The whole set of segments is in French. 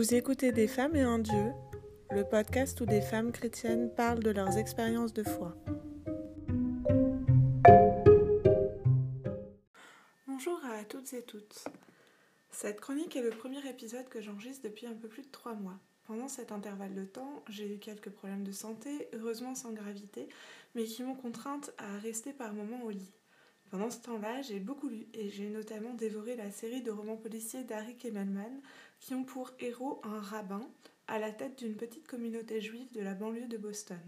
Vous écoutez Des femmes et un Dieu, le podcast où des femmes chrétiennes parlent de leurs expériences de foi. Bonjour à toutes et toutes. Cette chronique est le premier épisode que j'enregistre depuis un peu plus de trois mois. Pendant cet intervalle de temps, j'ai eu quelques problèmes de santé, heureusement sans gravité, mais qui m'ont contrainte à rester par moments au lit. Pendant ce temps-là, j'ai beaucoup lu et j'ai notamment dévoré la série de romans policiers d'Harry Kemmelman qui ont pour héros un rabbin à la tête d'une petite communauté juive de la banlieue de Boston.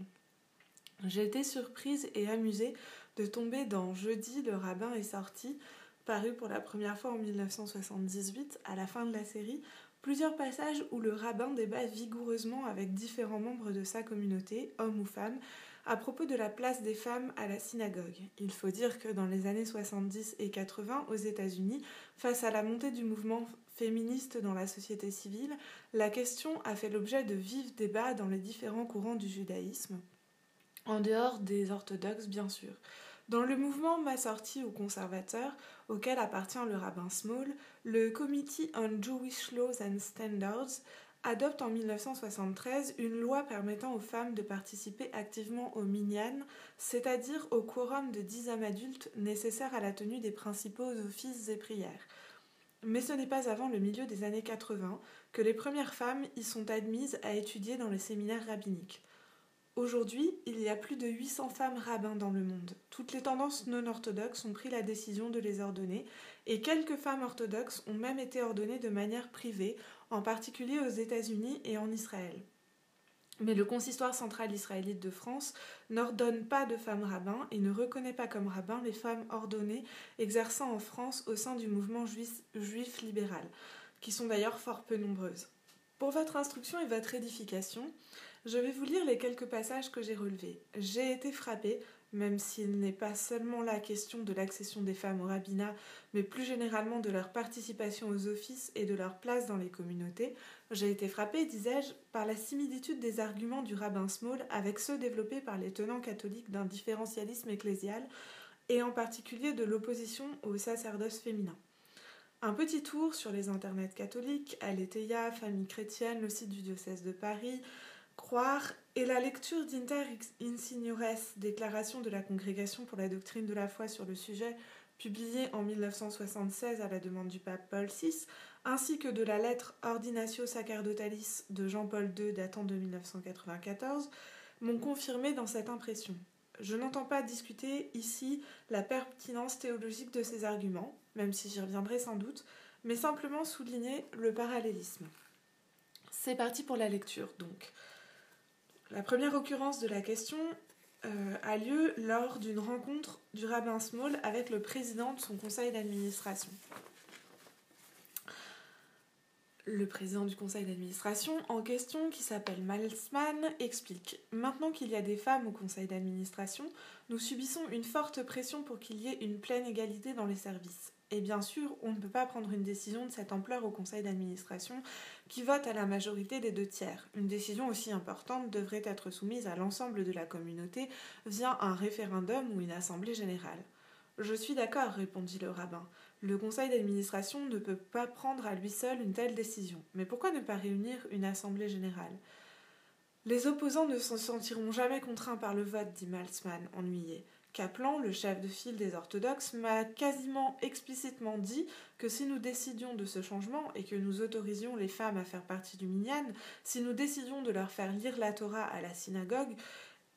J'ai été surprise et amusée de tomber dans Jeudi, le rabbin est sorti, paru pour la première fois en 1978 à la fin de la série, plusieurs passages où le rabbin débat vigoureusement avec différents membres de sa communauté, hommes ou femmes, à propos de la place des femmes à la synagogue. Il faut dire que dans les années 70 et 80 aux États-Unis, face à la montée du mouvement féministe dans la société civile, la question a fait l'objet de vifs débats dans les différents courants du judaïsme, en dehors des orthodoxes bien sûr. Dans le mouvement Massorti ou conservateur, auquel appartient le rabbin Small, le Committee on Jewish Laws and Standards adopte en 1973 une loi permettant aux femmes de participer activement au minyan, c'est-à-dire au quorum de dix hommes adultes nécessaires à la tenue des principaux offices et prières. Mais ce n'est pas avant le milieu des années 80 que les premières femmes y sont admises à étudier dans les séminaires rabbiniques. Aujourd'hui, il y a plus de 800 femmes rabbins dans le monde. Toutes les tendances non orthodoxes ont pris la décision de les ordonner, et quelques femmes orthodoxes ont même été ordonnées de manière privée, en particulier aux États-Unis et en Israël. Mais le consistoire central israélite de France n'ordonne pas de femmes rabbins et ne reconnaît pas comme rabbins les femmes ordonnées exerçant en France au sein du mouvement juif, libéral, qui sont d'ailleurs fort peu nombreuses. Pour votre instruction et votre édification, je vais vous lire les quelques passages que j'ai relevés. J'ai été frappée, même s'il n'est pas seulement la question de l'accession des femmes au rabbinat, mais plus généralement de leur participation aux offices et de leur place dans les communautés, j'ai été frappée, disais-je, par la similitude des arguments du rabbin Small avec ceux développés par les tenants catholiques d'un différentialisme ecclésial, et en particulier de l'opposition au sacerdoce féminin. Un petit tour sur les internets catholiques, Aletheia, Famille chrétienne, le site du diocèse de Paris, Croire et la lecture d'Inter Insignores, déclaration de la Congrégation pour la doctrine de la foi sur le sujet, publiée en 1976 à la demande du pape Paul VI, ainsi que de la lettre Ordinatio Sacerdotalis de Jean-Paul II datant de 1994, m'ont confirmé dans cette impression. Je n'entends pas discuter ici la pertinence théologique de ces arguments, même si j'y reviendrai sans doute, mais simplement souligner le parallélisme. C'est parti pour la lecture donc. La première occurrence de la question euh, a lieu lors d'une rencontre du rabbin Small avec le président de son conseil d'administration. Le président du conseil d'administration en question, qui s'appelle Malsman, explique Maintenant qu'il y a des femmes au conseil d'administration, nous subissons une forte pression pour qu'il y ait une pleine égalité dans les services. Et bien sûr, on ne peut pas prendre une décision de cette ampleur au conseil d'administration qui vote à la majorité des deux tiers. Une décision aussi importante devrait être soumise à l'ensemble de la communauté via un référendum ou une assemblée générale. Je suis d'accord, répondit le rabbin. Le conseil d'administration ne peut pas prendre à lui seul une telle décision. Mais pourquoi ne pas réunir une assemblée générale? Les opposants ne se sentiront jamais contraints par le vote, dit Malzmann, ennuyé. Kaplan, le chef de file des orthodoxes, m'a quasiment explicitement dit que si nous décidions de ce changement et que nous autorisions les femmes à faire partie du minyan, si nous décidions de leur faire lire la Torah à la synagogue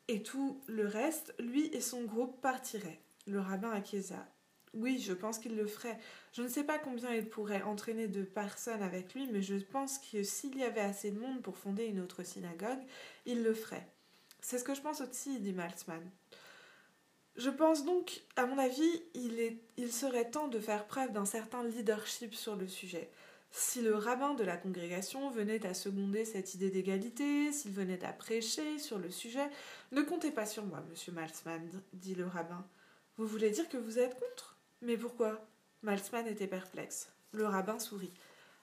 et tout le reste, lui et son groupe partiraient. Le rabbin acquiesça. Oui, je pense qu'il le ferait. Je ne sais pas combien il pourrait entraîner de personnes avec lui, mais je pense que s'il y avait assez de monde pour fonder une autre synagogue, il le ferait. C'est ce que je pense aussi, dit Maltzmann. Je pense donc, à mon avis, il, serait temps de faire preuve d'un certain leadership sur le sujet. Si le rabbin de la congrégation venait à seconder cette idée d'égalité, s'il venait à prêcher sur le sujet, ne comptez pas sur moi, monsieur Malzmann, dit le rabbin. Vous voulez dire que vous êtes contre? Mais pourquoi? Malzmann était perplexe. Le rabbin sourit.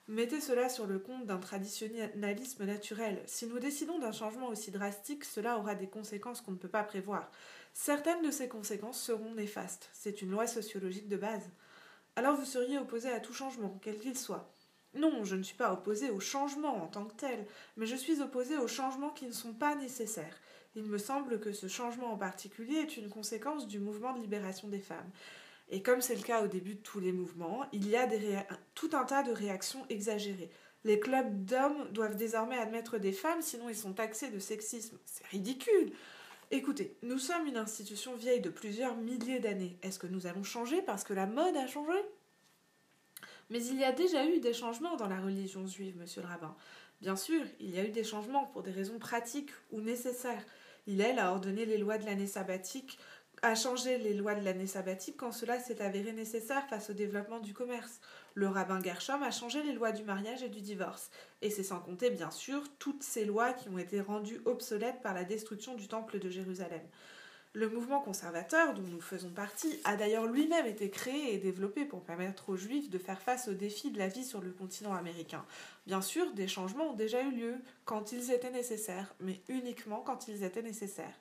Mettez cela sur le compte d'un traditionnalisme naturel. Si nous décidons d'un changement aussi drastique, cela aura des conséquences qu'on ne peut pas prévoir. Certaines de ces conséquences seront néfastes. C'est une loi sociologique de base. Alors vous seriez opposé à tout changement, quel qu'il soit. Non, je ne suis pas opposée au changement en tant que tel, mais je suis opposée aux changements qui ne sont pas nécessaires. Il me semble que ce changement en particulier est une conséquence du mouvement de libération des femmes. Et comme c'est le cas au début de tous les mouvements, il y a tout un tas de réactions exagérées. Les clubs d'hommes doivent désormais admettre des femmes, sinon ils sont taxés de sexisme. C'est ridicule. Écoutez, nous sommes une institution vieille de plusieurs milliers d'années. Est-ce que nous allons changer parce que la mode a changé? Mais il y a déjà eu des changements dans la religion juive, monsieur le rabbin. Bien sûr, il y a eu des changements pour des raisons pratiques ou nécessaires. Il a ordonné les lois de l'année sabbatique a changé les lois de l'année sabbatique quand cela s'est avéré nécessaire face au développement du commerce. Le rabbin Gershom a changé les lois du mariage et du divorce. Et c'est sans compter, bien sûr, toutes ces lois qui ont été rendues obsolètes par la destruction du temple de Jérusalem. Le mouvement conservateur, dont nous faisons partie, a d'ailleurs lui-même été créé et développé pour permettre aux Juifs de faire face aux défis de la vie sur le continent américain. Bien sûr, des changements ont déjà eu lieu quand ils étaient nécessaires, mais uniquement quand ils étaient nécessaires.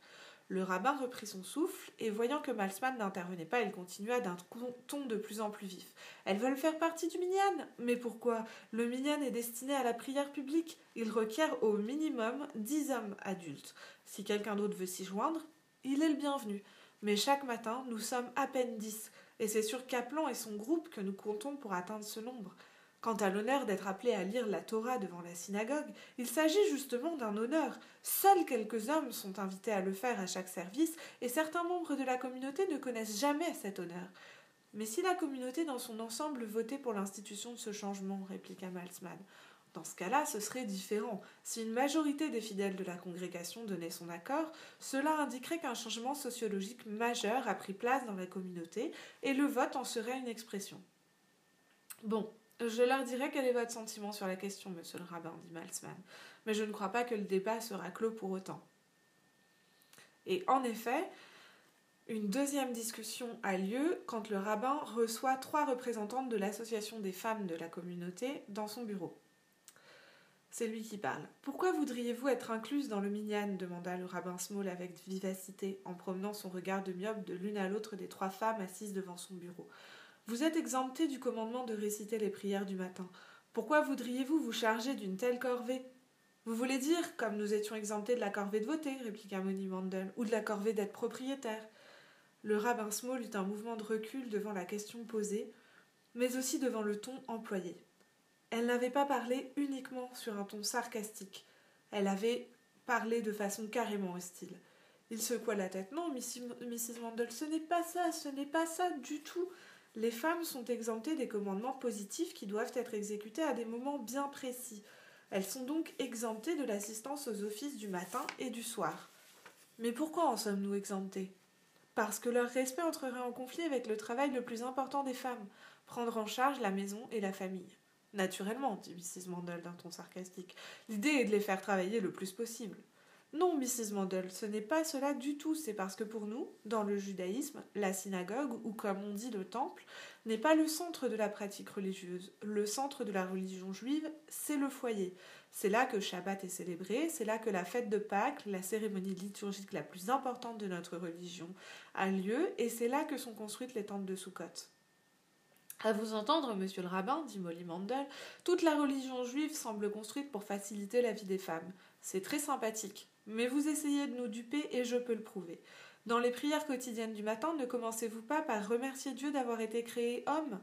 Le rabbin reprit son souffle, et voyant que Malsman n'intervenait pas, il continua d'un ton de plus en plus vif. Elles veulent faire partie du minyan Mais pourquoi? Le minyan est destiné à la prière publique. Il requiert au minimum dix hommes adultes. Si quelqu'un d'autre veut s'y joindre, il est le bienvenu. Mais chaque matin, nous sommes à peine dix, et c'est sur Kaplan et son groupe que nous comptons pour atteindre ce nombre. Quant à l'honneur d'être appelé à lire la Torah devant la synagogue, il s'agit justement d'un honneur. Seuls quelques hommes sont invités à le faire à chaque service, et certains membres de la communauté ne connaissent jamais cet honneur. Mais si la communauté dans son ensemble votait pour l'institution de ce changement, répliqua Malzmann, dans ce cas-là, ce serait différent. Si une majorité des fidèles de la congrégation donnait son accord, cela indiquerait qu'un changement sociologique majeur a pris place dans la communauté, et le vote en serait une expression. Bon, je leur dirai quel est votre sentiment sur la question, monsieur le rabbin, dit Malzmann, mais je ne crois pas que le débat sera clos pour autant. Et en effet, une deuxième discussion a lieu quand le rabbin reçoit trois représentantes de l'association des femmes de la communauté dans son bureau. C'est lui qui parle. Pourquoi voudriez-vous être incluse dans le minyan demanda le rabbin Small avec vivacité en promenant son regard de myope de l'une à l'autre des trois femmes assises devant son bureau. Vous êtes exempté du commandement de réciter les prières du matin. Pourquoi voudriez-vous vous charger d'une telle corvée? Vous voulez dire, comme nous étions exemptés de la corvée de voter, répliqua Moni Mandel, ou de la corvée d'être propriétaire. Le rabbin Small eut un mouvement de recul devant la question posée, mais aussi devant le ton employé. Elle n'avait pas parlé uniquement sur un ton sarcastique. Elle avait parlé de façon carrément hostile. Il secoua la tête. Non, Mrs. Mandel, ce n'est pas ça, ce n'est pas ça du tout les femmes sont exemptées des commandements positifs qui doivent être exécutés à des moments bien précis. Elles sont donc exemptées de l'assistance aux offices du matin et du soir. Mais pourquoi en sommes-nous exemptés Parce que leur respect entrerait en conflit avec le travail le plus important des femmes, prendre en charge la maison et la famille. Naturellement, dit Mrs. Mandel d'un ton sarcastique, l'idée est de les faire travailler le plus possible. Non, Mrs. Mandel, ce n'est pas cela du tout. C'est parce que pour nous, dans le judaïsme, la synagogue, ou comme on dit le temple, n'est pas le centre de la pratique religieuse. Le centre de la religion juive, c'est le foyer. C'est là que Shabbat est célébré, c'est là que la fête de Pâques, la cérémonie liturgique la plus importante de notre religion, a lieu, et c'est là que sont construites les tentes de Sukkot. À vous entendre, monsieur le rabbin, dit Molly Mandel, toute la religion juive semble construite pour faciliter la vie des femmes. C'est très sympathique. Mais vous essayez de nous duper et je peux le prouver. Dans les prières quotidiennes du matin, ne commencez-vous pas par remercier Dieu d'avoir été créé homme?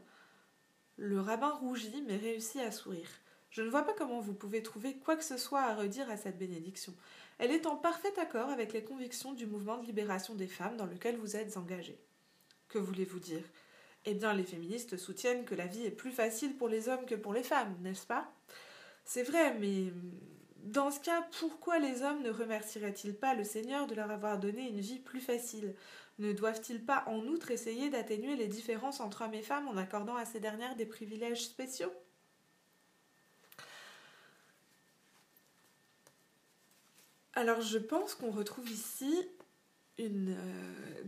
Le rabbin rougit mais réussit à sourire. Je ne vois pas comment vous pouvez trouver quoi que ce soit à redire à cette bénédiction. Elle est en parfait accord avec les convictions du mouvement de libération des femmes dans lequel vous êtes engagé. Que voulez-vous dire? Eh bien, les féministes soutiennent que la vie est plus facile pour les hommes que pour les femmes, n'est-ce pas? C'est vrai, mais dans ce cas, pourquoi les hommes ne remercieraient-ils pas le Seigneur de leur avoir donné une vie plus facile? Ne doivent-ils pas en outre essayer d'atténuer les différences entre hommes et femmes en accordant à ces dernières des privilèges spéciaux? Alors je pense qu'on retrouve ici une euh,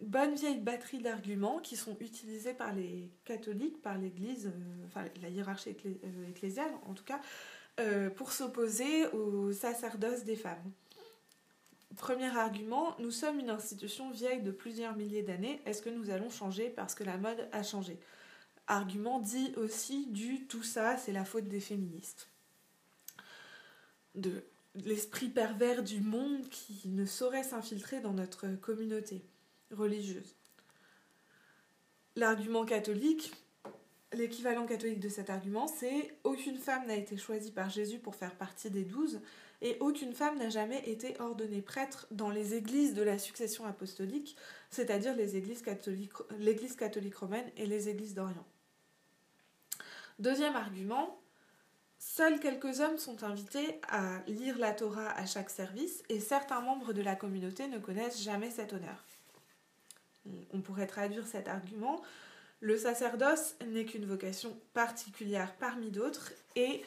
bonne vieille batterie d'arguments qui sont utilisés par les catholiques, par l'Église, euh, enfin la hiérarchie euh, ecclésiale en tout cas, euh, pour s'opposer au sacerdoce des femmes. Premier argument, nous sommes une institution vieille de plusieurs milliers d'années. Est-ce que nous allons changer parce que la mode a changé? Argument dit aussi du tout ça, c'est la faute des féministes. De l'esprit pervers du monde qui ne saurait s'infiltrer dans notre communauté religieuse. L'argument catholique, l'équivalent catholique de cet argument, c'est aucune femme n'a été choisie par Jésus pour faire partie des douze et aucune femme n'a jamais été ordonnée prêtre dans les églises de la succession apostolique, c'est-à-dire les églises catholiques, l'église catholique romaine et les églises d'Orient. Deuxième argument, seuls quelques hommes sont invités à lire la Torah à chaque service et certains membres de la communauté ne connaissent jamais cet honneur. On pourrait traduire cet argument le sacerdoce n'est qu'une vocation particulière parmi d'autres et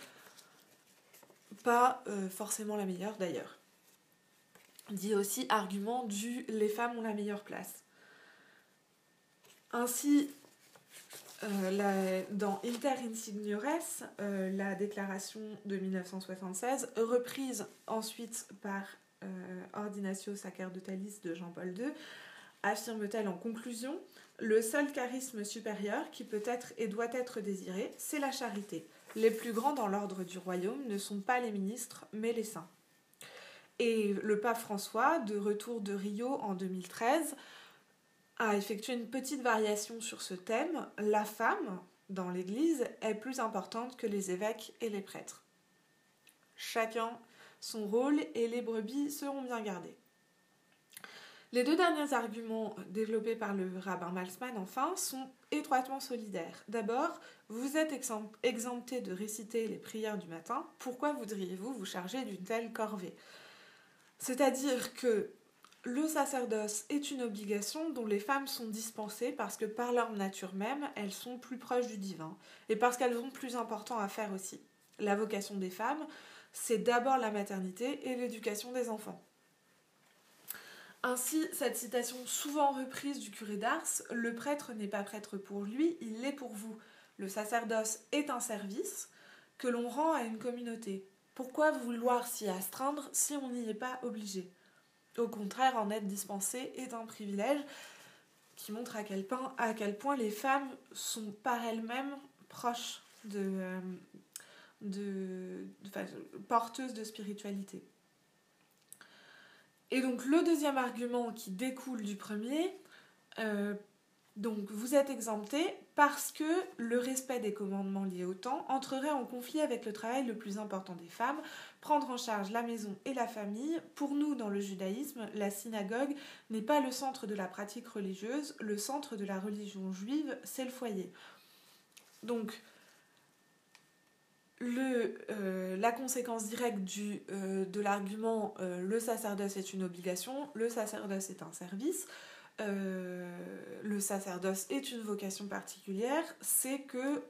pas euh, forcément la meilleure d'ailleurs. Dit aussi argument du les femmes ont la meilleure place. Ainsi, euh, dans Inter Insignores, euh, la déclaration de 1976, reprise ensuite par Ordinatio Sacerdotalis de Jean-Paul II, affirme-t-elle en conclusion Le seul charisme supérieur qui peut être et doit être désiré, c'est la charité. Les plus grands dans l'ordre du royaume ne sont pas les ministres, mais les saints. Et le pape François, de retour de Rio en 2013, a effectué une petite variation sur ce thème. La femme, dans l'Église, est plus importante que les évêques et les prêtres. Chacun son rôle et les brebis seront bien gardées. Les deux derniers arguments développés par le rabbin Malsman, enfin, sont étroitement solidaires. D'abord, vous êtes exempté de réciter les prières du matin, pourquoi voudriez-vous vous charger d'une telle corvée? C'est-à-dire que le sacerdoce est une obligation dont les femmes sont dispensées parce que par leur nature même, elles sont plus proches du divin et parce qu'elles ont plus important à faire aussi. La vocation des femmes, c'est d'abord la maternité et l'éducation des enfants. Ainsi, cette citation souvent reprise du curé d'Ars, le prêtre n'est pas prêtre pour lui, il l'est pour vous. Le sacerdoce est un service que l'on rend à une communauté. Pourquoi vouloir s'y astreindre si on n'y est pas obligé? Au contraire, en être dispensé est un privilège qui montre à quel, point, les femmes sont par elles-mêmes proches de, euh, de, porteuses de spiritualité. Et donc le deuxième argument qui découle du premier, euh, donc vous êtes exempté parce que le respect des commandements liés au temps entrerait en conflit avec le travail le plus important des femmes, prendre en charge la maison et la famille. Pour nous, dans le judaïsme, la synagogue n'est pas le centre de la pratique religieuse, le centre de la religion juive, c'est le foyer. Donc euh, la conséquence directe euh, de l'argument euh, le sacerdoce est une obligation, le sacerdoce est un service, le sacerdoce est une vocation particulière, c'est que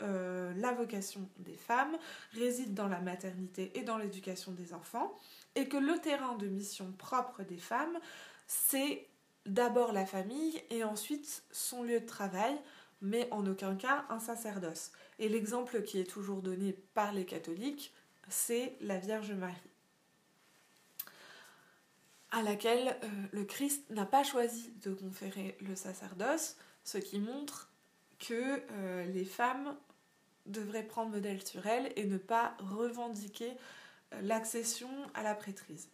la vocation des femmes réside dans la maternité et dans l'éducation des enfants, et que le terrain de mission propre des femmes, c'est d'abord la famille et ensuite son lieu de travail, mais en aucun cas un sacerdoce. Et l'exemple qui est toujours donné par les catholiques, c'est la Vierge Marie, à laquelle euh, le Christ n'a pas choisi de conférer le sacerdoce, ce qui montre que euh, les femmes devraient prendre modèle sur elles et ne pas revendiquer euh, l'accession à la prêtrise.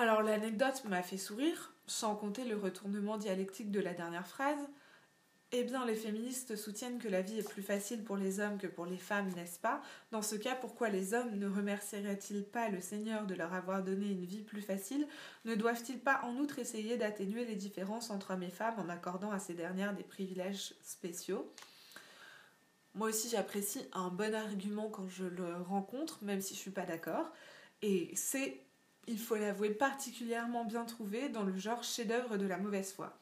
Alors l'anecdote m'a fait sourire, sans compter le retournement dialectique de la dernière phrase, eh bien, les féministes soutiennent que la vie est plus facile pour les hommes que pour les femmes, n'est-ce pas? Dans ce cas, pourquoi les hommes ne remercieraient-ils pas le Seigneur de leur avoir donné une vie plus facile? Ne doivent-ils pas en outre essayer d'atténuer les différences entre hommes et femmes en accordant à ces dernières des privilèges spéciaux? Moi aussi, j'apprécie un bon argument quand je le rencontre, même si je ne suis pas d'accord. Et c'est, il faut l'avouer, particulièrement bien trouvé dans le genre chef-d'œuvre de la mauvaise foi.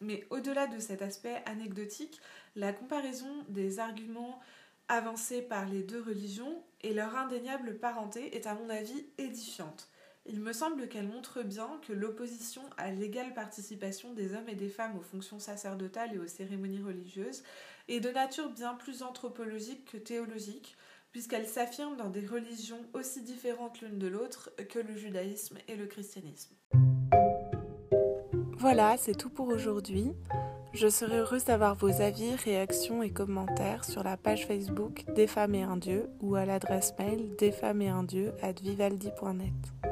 Mais au-delà de cet aspect anecdotique, la comparaison des arguments avancés par les deux religions et leur indéniable parenté est à mon avis édifiante. Il me semble qu'elle montre bien que l'opposition à l'égale participation des hommes et des femmes aux fonctions sacerdotales et aux cérémonies religieuses est de nature bien plus anthropologique que théologique, puisqu'elle s'affirme dans des religions aussi différentes l'une de l'autre que le judaïsme et le christianisme. Voilà, c'est tout pour aujourd'hui. Je serai heureuse d'avoir vos avis, réactions et commentaires sur la page Facebook Des femmes et un dieu ou à l'adresse mail desfemmesetundieu at vivaldi.net.